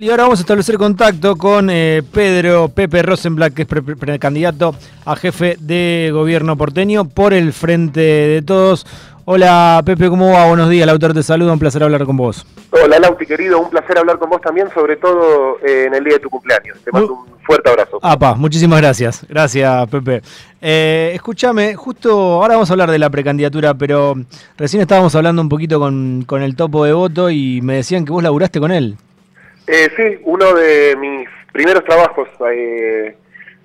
Y ahora vamos a establecer contacto con eh, Pedro Pepe Rosenblatt, que es precandidato a jefe de gobierno porteño por el Frente de Todos. Hola Pepe, ¿cómo va? Buenos días, Lauter te saluda, un placer hablar con vos. Hola Lauti, querido, un placer hablar con vos también, sobre todo eh, en el día de tu cumpleaños. Te mando un fuerte abrazo. Apa, muchísimas gracias. Gracias, Pepe. Eh, escúchame, justo ahora vamos a hablar de la precandidatura, pero recién estábamos hablando un poquito con, con el topo de voto y me decían que vos laburaste con él. Eh, sí, uno de mis primeros trabajos eh,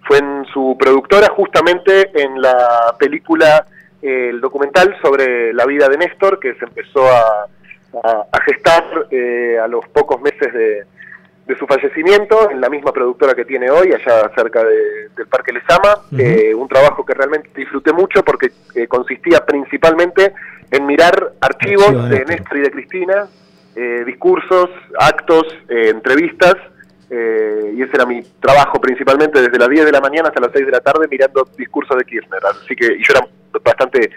fue en su productora, justamente en la película, eh, el documental sobre la vida de Néstor, que se empezó a, gestar a los pocos meses de, su fallecimiento, en la misma productora que tiene hoy, allá cerca del Parque Lesama. un trabajo que realmente disfruté mucho porque consistía principalmente en mirar archivos de Néstor y de Cristina, eh, discursos, actos, eh, entrevistas, eh, y ese era mi trabajo principalmente desde las 10 de la mañana hasta las 6 de la tarde mirando discursos de Kirchner. Así que y yo era bastante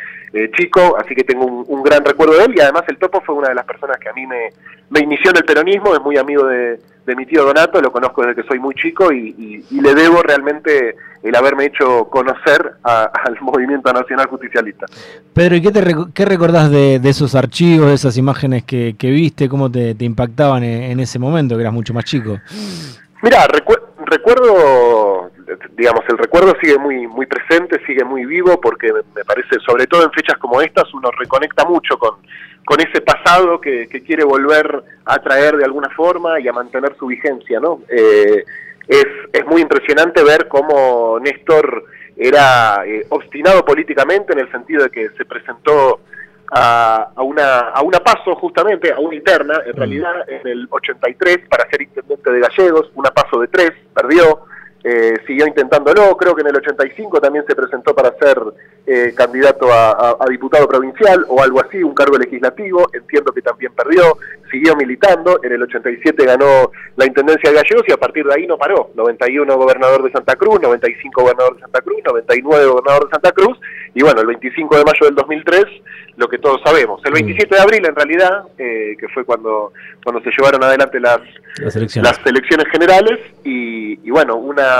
chico, así que tengo un, gran recuerdo de él y además el Topo fue una de las personas que a mí me, me inició en el peronismo, es muy amigo de, mi tío Donato, lo conozco desde que soy muy chico y, le debo realmente el haberme hecho conocer al movimiento nacional justicialista. Pedro, ¿y qué, te, qué recordás de, esos archivos, de esas imágenes que, viste, cómo te, impactaban en, ese momento, que eras mucho más chico? Mira, recuerdo, digamos, el recuerdo sigue muy, muy presente, sigue muy vivo, porque me parece, sobre todo en fechas como estas, uno reconecta mucho con, con ese pasado que, quiere volver a traer de alguna forma y a mantener su vigencia, ¿no? Eh, es, es muy impresionante ver cómo Néstor era eh, obstinado políticamente en el sentido de que se presentó a, a, una, a una paso justamente, a una interna, en mm. realidad en el 83 para ser intendente de Gallegos, una paso de tres, perdió, eh, siguió intentándolo, creo que en el 85 también se presentó para ser eh, candidato a, diputado provincial o algo así, un cargo legislativo, entiendo que también perdió, siguió militando, en el 87 ganó la Intendencia de Gallegos y a partir de ahí no paró, 91 gobernador de Santa Cruz, 95 gobernador de Santa Cruz, 99 gobernador de Santa Cruz. Y bueno, el 25 de mayo del 2003 lo que todos sabemos. El 27 de abril, en realidad, eh, que fue cuando, cuando se llevaron adelante las, las, elecciones. generales, y, bueno, una,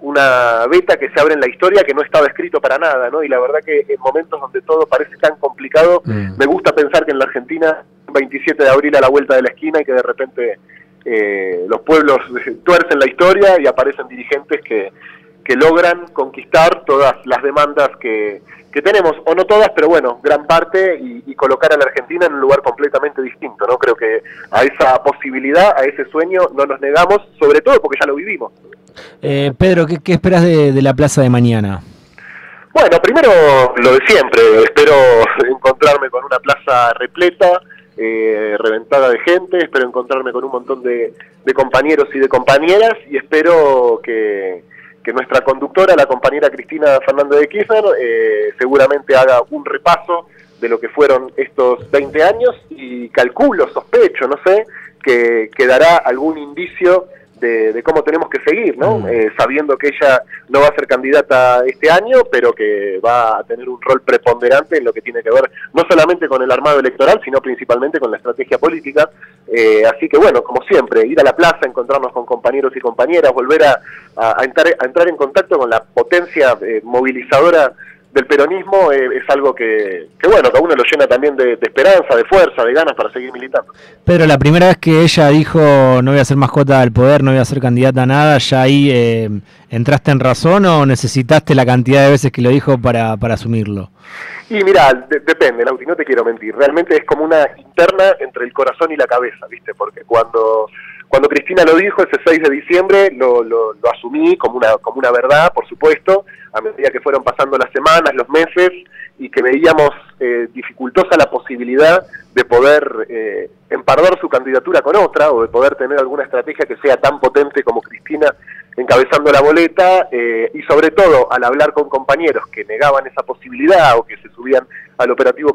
una beta que se abre en la historia que no estaba escrito para nada, ¿no? Y la verdad que en momentos donde todo parece tan complicado, mm. me gusta pensar que en la Argentina, 27 de abril a la vuelta de la esquina, y que de repente eh, los pueblos tuercen la historia y aparecen dirigentes que, que logran conquistar todas las demandas que que tenemos, o no todas, pero bueno, gran parte, y, colocar a la Argentina en un lugar completamente distinto, ¿no? Creo que a esa posibilidad, a ese sueño, no nos negamos, sobre todo porque ya lo vivimos. Eh, Pedro, ¿qué, esperas de, la plaza de mañana? Bueno, primero lo de siempre, espero encontrarme con una plaza repleta, eh, reventada de gente, espero encontrarme con un montón de compañeros y de compañeras, y espero que que nuestra conductora, la compañera Cristina Fernández de Kirchner, eh, seguramente haga un repaso de lo que fueron estos 20 años y calculo, sospecho, no sé, que, que dará algún indicio de, cómo tenemos que seguir, ¿no? Mm. Eh, sabiendo que ella no va a ser candidata este año, pero que va a tener un rol preponderante en lo que tiene que ver no solamente con el armado electoral, sino principalmente con la estrategia política. Eh, así que bueno, como siempre, ir a la plaza, encontrarnos con compañeros y compañeras, volver a, a, entrar, a entrar en contacto con la potencia eh, movilizadora del peronismo eh, es algo que, bueno, que a uno lo llena también de, esperanza, de fuerza, de ganas para seguir militando. Pero la primera vez que ella dijo no voy a ser mascota del poder, no voy a ser candidata a nada, ¿ya ahí eh, entraste en razón o necesitaste la cantidad de veces que lo dijo para, para asumirlo? Y mira, depende, Lauti, no te quiero mentir. Realmente es como una interna entre el corazón y la cabeza, ¿viste? Porque cuando cuando Cristina lo dijo ese 6 de diciembre, lo, lo, asumí como una, como una verdad, por supuesto, a medida que fueron pasando las semanas, los meses, y que veíamos eh, dificultosa la posibilidad de poder eh, empardar su candidatura con otra, o de poder tener alguna estrategia que sea tan potente como Cristina encabezando la boleta, eh, y sobre todo al hablar con compañeros que negaban esa posibilidad o que se subían al operativo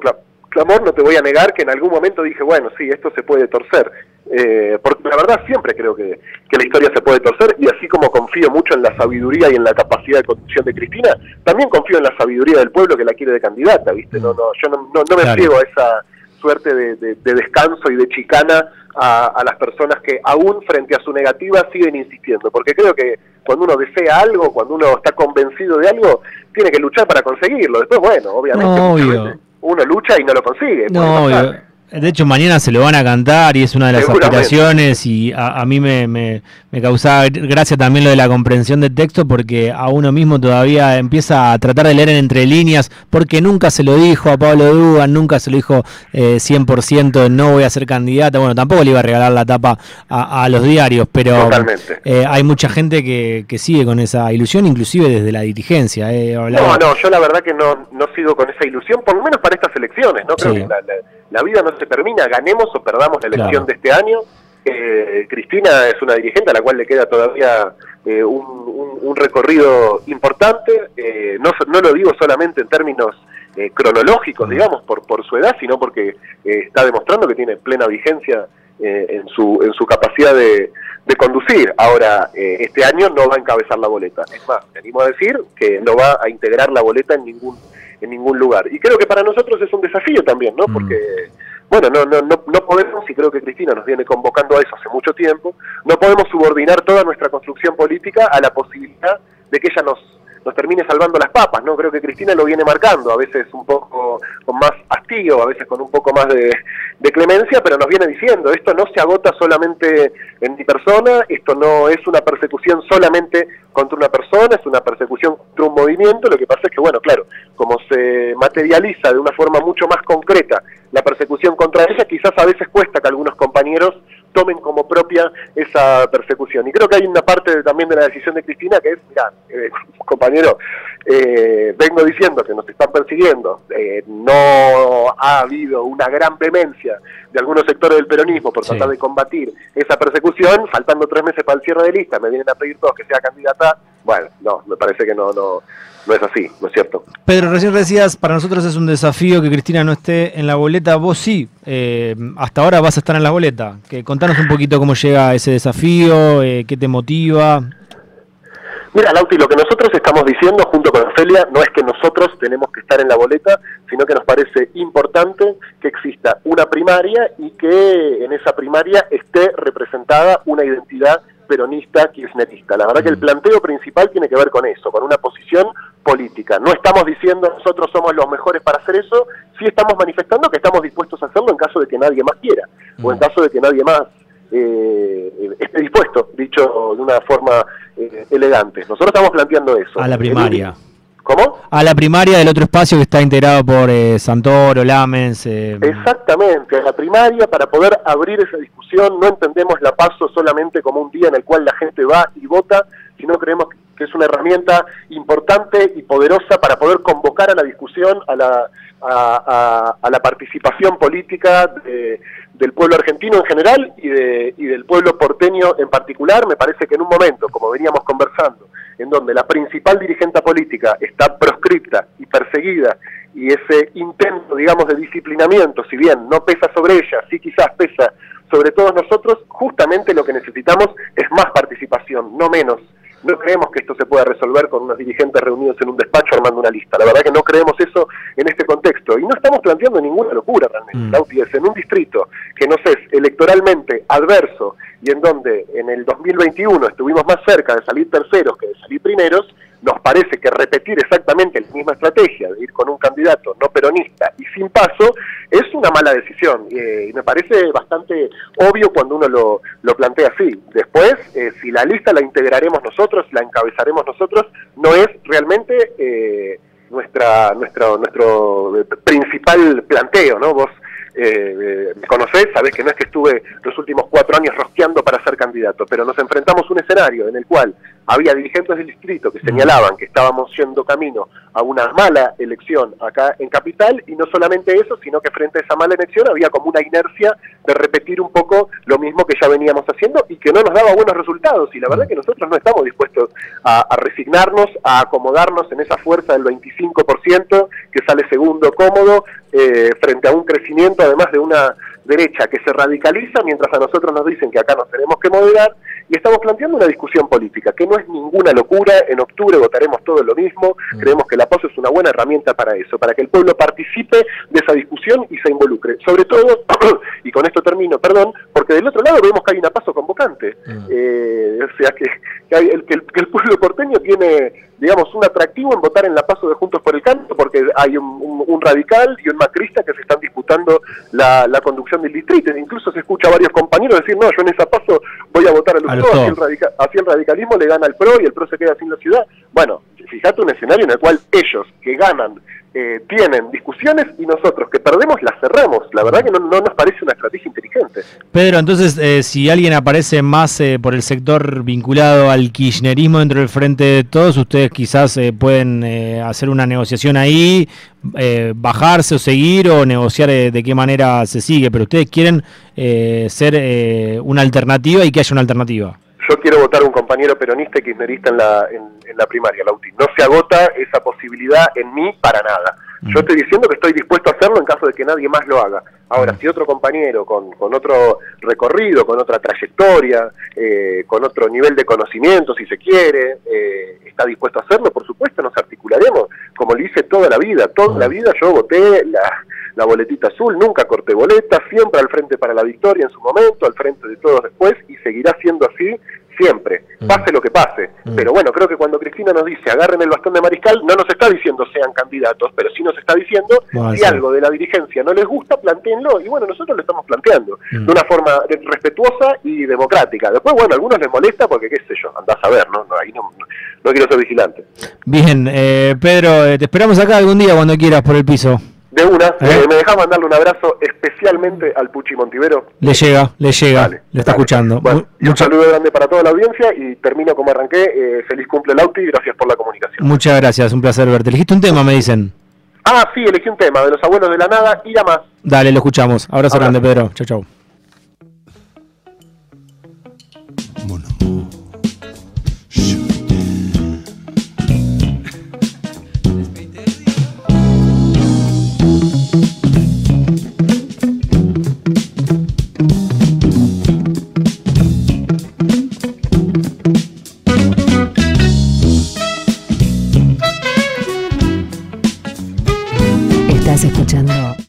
clamor, no te voy a negar que en algún momento dije, bueno, sí, esto se puede torcer eh, porque la verdad siempre creo que, la historia se puede torcer y así como confío mucho en la sabiduría y en la capacidad de conducción de Cristina, también confío en la sabiduría del pueblo que la quiere de candidata, ¿viste? No, no, yo no, no, me ciego a esa suerte de, descanso y de chicana a, las personas que aún frente a su negativa siguen insistiendo, porque creo que cuando uno desea algo, cuando uno está convencido de algo, tiene que luchar para conseguirlo. Después, bueno, obviamente uno lucha y no lo consigue. No, de hecho, mañana se lo van a cantar y es una de las aspiraciones y a, mí me, me, causaba gracia también lo de la comprensión del texto porque a uno mismo todavía empieza a tratar de leer en entre líneas porque nunca se lo dijo a Pablo Dugan, nunca se lo dijo eh, 100% no voy a ser candidata. Bueno, tampoco le iba a regalar la tapa a, los diarios, pero eh, hay mucha gente que, que, sigue con esa ilusión, inclusive desde la dirigencia. Eh, no, no, yo la verdad que no, no sigo con esa ilusión, por lo menos para estas elecciones, ¿no? Creo que la vida no se termina, ganemos o perdamos la elección de este año. Eh, Cristina es una dirigente a la cual le queda todavía eh, un, recorrido importante. Eh, no, no, lo digo solamente en términos cronológicos, digamos, por, por su edad, sino porque está demostrando que tiene plena vigencia en, su, en su capacidad de, de conducir. Ahora, este año no va a encabezar la boleta. Es más, venimos a decir que no va a integrar la boleta en ningún en ningún lugar. Y creo que para nosotros es un desafío también, ¿no? Porque, bueno, no, no, no, no podemos, y creo que Cristina nos viene convocando a eso hace mucho tiempo, no podemos subordinar toda nuestra construcción política a la posibilidad de que ella nos nos termine salvando las papas, ¿no? Creo que Cristina lo viene marcando, a veces un poco con más hastío, a veces con un poco más de, clemencia, pero nos viene diciendo, esto no se agota solamente en mi persona, esto no es una persecución solamente contra una persona, es una persecución contra un movimiento, lo que pasa es que, bueno, claro, como se materializa de una forma mucho más concreta la persecución contra ella, quizás a veces cuesta que algunos compañeros tomen como propia esa persecución. Y creo que hay una parte también de la decisión de Cristina que es, mira, eh, compañero, eh, vengo diciendo que nos están persiguiendo, eh, no ha habido una gran vehemencia de algunos sectores del peronismo por tratar de combatir esa persecución, faltando tres meses para el cierre de lista, me vienen a pedir todos que sea candidata, bueno, no, me parece que no, no, no es así, ¿no es cierto? Pedro, recién decías, para nosotros es un desafío que Cristina no esté en la boleta, vos sí, eh, hasta ahora vas a estar en la boleta. Que, contanos un poquito cómo llega ese desafío, eh, qué te motiva. Mira, Lauti, lo que nosotros estamos diciendo junto con Ofelia no es que nosotros tenemos que estar en la boleta, sino que nos parece importante que exista una primaria y que en esa primaria esté representada una identidad peronista kirchnerista. La verdad que el mm. planteo principal tiene que ver con eso, con una posición política. No estamos diciendo nosotros somos los mejores para hacer eso, sí estamos manifestando que estamos dispuestos a hacerlo en caso de que nadie más quiera, o en mm. caso de que nadie más eh, esté dispuesto, dicho de una forma eh, elegante. Nosotros estamos planteando eso. A la primaria. ¿Cómo? A la primaria del otro espacio que está integrado por eh, Santoro, Lamens. Eh, Exactamente, a la primaria para poder abrir esa discusión. No entendemos la paso solamente como un día en el cual la gente va y vota, sino creemos que es una herramienta importante y poderosa para poder convocar a la discusión, a la, a, la participación política del pueblo argentino en general y, de, y del pueblo porteño en particular. Me parece que en un momento, como veníamos conversando, en donde la principal dirigente política está proscripta y perseguida y ese intento, digamos, de disciplinamiento, si bien no pesa sobre ella, sí quizás pesa sobre todos nosotros, justamente lo que necesitamos es más participación, no menos. No creemos que esto se pueda resolver con unos dirigentes reunidos en un despacho armando una lista. La verdad que no creemos eso en este contexto. Y no estamos planteando ninguna locura realmente. Mm. es en un distrito que nos es electoralmente adverso y en donde en el 2021 estuvimos más cerca de salir terceros que de salir primeros, nos parece que repetir exactamente la misma estrategia de ir con un candidato no peronista y sin paso es una mala decisión eh, y me parece bastante obvio cuando uno lo, lo plantea así. Después, eh, si la lista la integraremos nosotros, la encabezaremos nosotros, no es realmente eh, nuestra, nuestro, nuestro principal planteo, ¿no? Vos eh, me conocés, sabés que no es que estuve los últimos cuatro años rosqueando para ser candidato, pero nos enfrentamos a un escenario en el cual había dirigentes del distrito que señalaban que estábamos yendo camino a una mala elección acá en Capital y no solamente eso, sino que frente a esa mala elección había como una inercia de repetir un poco lo mismo que ya veníamos haciendo y que no nos daba buenos resultados. Y la verdad que nosotros no estamos dispuestos a, resignarnos, a acomodarnos en esa fuerza del 25% que sale segundo cómodo eh, frente a un crecimiento además de una derecha que se radicaliza mientras a nosotros nos dicen que acá nos tenemos que moderar y estamos planteando una discusión política, que no es ninguna locura, en octubre votaremos todo lo mismo, mm. creemos que la PASO es una buena herramienta para eso, para que el pueblo participe de esa discusión y se involucre. Sobre todo, y con esto termino, perdón, porque del otro lado vemos que hay una PASO convocante, mm. eh, o sea que, el, que el pueblo porteño tiene digamos, un atractivo en votar en la paso de Juntos por el Canto, porque hay un, radical y un macrista que se están disputando la, conducción del distrito. Incluso se escucha a varios compañeros decir, no, yo en esa paso voy a votar a los así, el así el radicalismo le gana al PRO y el PRO se queda sin la ciudad. Bueno, fíjate un escenario en el cual ellos, que ganan eh, tienen discusiones y nosotros que perdemos las cerramos. La verdad que no, nos parece una estrategia inteligente. Pedro, entonces eh, si alguien aparece más eh, por el sector vinculado al kirchnerismo dentro del frente de todos, ustedes quizás pueden hacer una negociación ahí, bajarse o seguir o negociar de qué manera se sigue, pero ustedes quieren ser una alternativa y que haya una alternativa yo quiero votar a un compañero peronista y kirchnerista en la, en, la primaria, la UTI. No se agota esa posibilidad en mí para nada. Yo estoy diciendo que estoy dispuesto a hacerlo en caso de que nadie más lo haga. Ahora, si otro compañero con, con otro recorrido, con otra trayectoria, eh, con otro nivel de conocimiento, si se quiere, eh, está dispuesto a hacerlo, por supuesto nos articularemos, como lo hice toda la vida. Toda la vida yo voté la, la boletita azul, nunca corté boleta, siempre al frente para la victoria en su momento, al frente de todos después, y seguirá siendo así siempre, mm. pase lo que pase. Mm. Pero bueno, creo que cuando Cristina nos dice agarren el bastón de mariscal, no nos está diciendo sean candidatos, pero sí nos está diciendo si algo de la dirigencia no les gusta, planteenlo. Y bueno, nosotros lo estamos planteando mm. de una forma respetuosa y democrática. Después, bueno, a algunos les molesta porque, qué sé yo, andás a ver, ¿no? no ahí no, no, quiero ser vigilante. Bien, eh, Pedro, eh, te esperamos acá algún día cuando quieras por el piso. De una, ¿Eh? Me deja mandarle un abrazo especialmente al Puchi Montivero. Le llega, le llega, le está escuchando. un saludo grande para toda la audiencia y termino como arranqué. Eh, feliz cumple Lauti y gracias por la comunicación. Muchas gracias, un placer verte. Elegiste un tema, me dicen. Ah, sí, elegí un tema de los abuelos de la nada y ya más. Dale, lo escuchamos. Abrazo, grande, Pedro. Chau, chau.